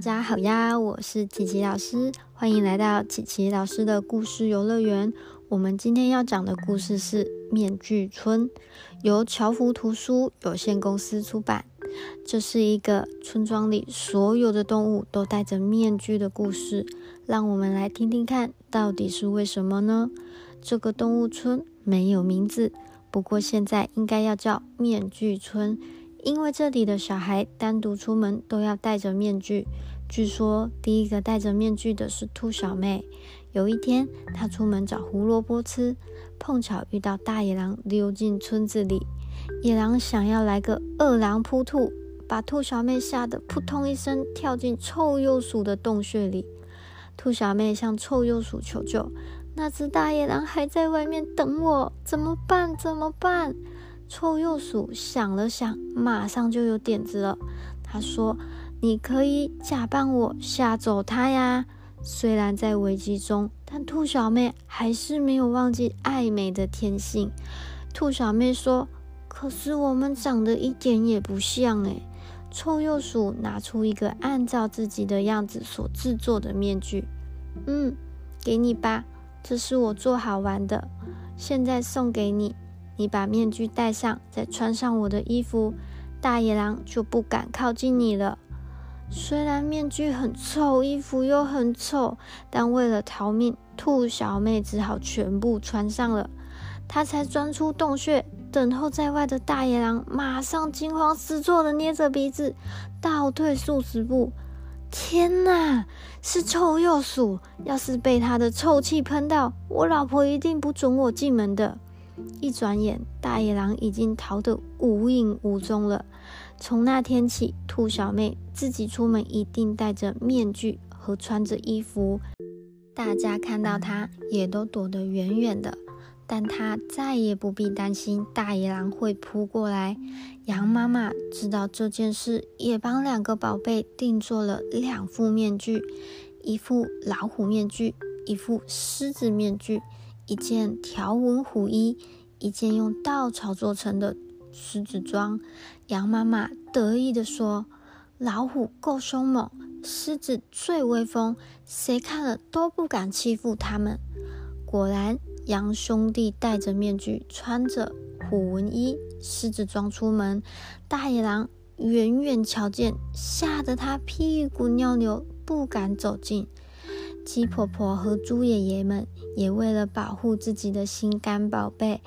大家好呀，我是琪琪老师，欢迎来到琪琪老师的故事游乐园。我们今天要讲的故事是《面具村》，由乔福图书有限公司出版。这是一个村庄里所有的动物都戴着面具的故事。让我们来听听看，到底是为什么呢？这个动物村没有名字，不过现在应该要叫面具村。因为这里的小孩单独出门都要戴着面具。据说第一个戴着面具的是兔小妹。有一天，她出门找胡萝卜吃，碰巧遇到大野狼溜进村子里。野狼想要来个二狼扑兔，把兔小妹吓得扑通一声跳进臭鼬鼠的洞穴里。兔小妹向臭鼬鼠求救：“那只大野狼还在外面等我，怎么办？怎么办？”臭鼬鼠想了想，马上就有点子了。他说：“你可以假扮我吓走它呀。”虽然在危机中，但兔小妹还是没有忘记爱美的天性。兔小妹说：“可是我们长得一点也不像诶。”臭鼬鼠拿出一个按照自己的样子所制作的面具，“嗯，给你吧，这是我做好玩的，现在送给你。”你把面具戴上，再穿上我的衣服，大野狼就不敢靠近你了。虽然面具很臭，衣服又很臭，但为了逃命，兔小妹只好全部穿上了。她才钻出洞穴，等候在外的大野狼马上惊慌失措的捏着鼻子，倒退数十步。天哪，是臭鼬鼠！要是被它的臭气喷到，我老婆一定不准我进门的。一转眼，大野狼已经逃得无影无踪了。从那天起，兔小妹自己出门一定戴着面具和穿着衣服，大家看到她也都躲得远远的。但她再也不必担心大野狼会扑过来。羊妈妈知道这件事，也帮两个宝贝定做了两副面具：一副老虎面具，一副狮子面具。一件条纹虎衣，一件用稻草做成的狮子装。羊妈妈得意地说：“老虎够凶猛，狮子最威风，谁看了都不敢欺负他们。”果然，羊兄弟戴着面具，穿着虎纹衣、狮子装出门。大野狼远远瞧见，吓得他屁股尿流，不敢走近。鸡婆婆和猪爷爷们也为了保护自己的心肝宝贝，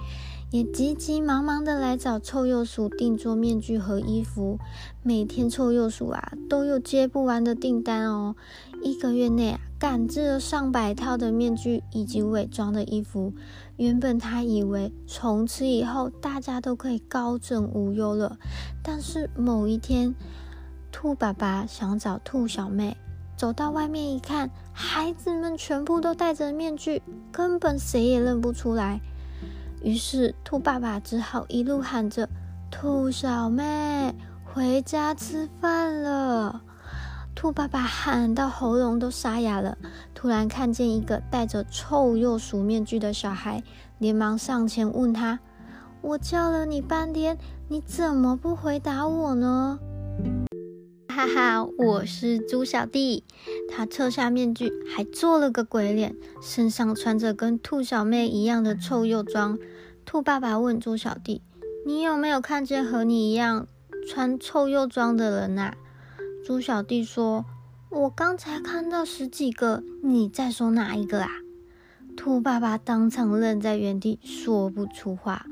也急急忙忙的来找臭鼬鼠定做面具和衣服。每天臭鼬鼠啊都有接不完的订单哦，一个月内啊赶制了上百套的面具以及伪装的衣服。原本他以为从此以后大家都可以高枕无忧了，但是某一天，兔爸爸想找兔小妹。走到外面一看，孩子们全部都戴着面具，根本谁也认不出来。于是兔爸爸只好一路喊着：“兔小妹，回家吃饭了。”兔爸爸喊到喉咙都沙哑了。突然看见一个戴着臭鼬鼠面具的小孩，连忙上前问他：“我叫了你半天，你怎么不回答我呢？”哈哈，我是猪小弟。他撤下面具，还做了个鬼脸，身上穿着跟兔小妹一样的臭鼬装。兔爸爸问猪小弟：“你有没有看见和你一样穿臭鼬装的人啊？”猪小弟说：“我刚才看到十几个，你在说哪一个啊？”兔爸爸当场愣在原地，说不出话。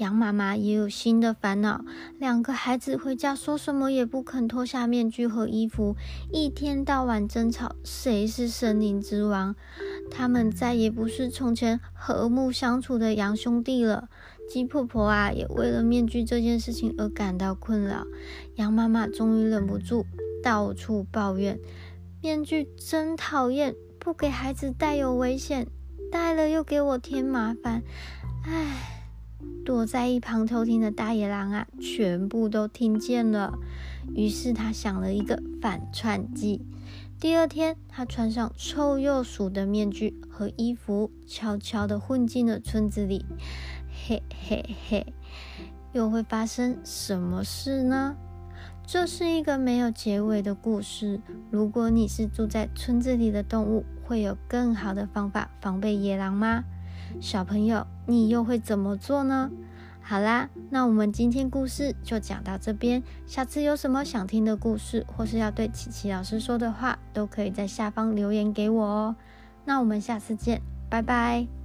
羊妈妈也有新的烦恼，两个孩子回家说什么也不肯脱下面具和衣服，一天到晚争吵谁是森林之王。他们再也不是从前和睦相处的羊兄弟了。鸡婆婆啊，也为了面具这件事情而感到困扰。羊妈妈终于忍不住，到处抱怨：面具真讨厌，不给孩子戴有危险，戴了又给我添麻烦。唉。躲在一旁偷听的大野狼啊，全部都听见了。于是他想了一个反串计。第二天，他穿上臭鼬鼠的面具和衣服，悄悄地混进了村子里。嘿嘿嘿，又会发生什么事呢？这是一个没有结尾的故事。如果你是住在村子里的动物，会有更好的方法防备野狼吗？小朋友，你又会怎么做呢？好啦，那我们今天故事就讲到这边。下次有什么想听的故事，或是要对琪琪老师说的话，都可以在下方留言给我哦。那我们下次见，拜拜。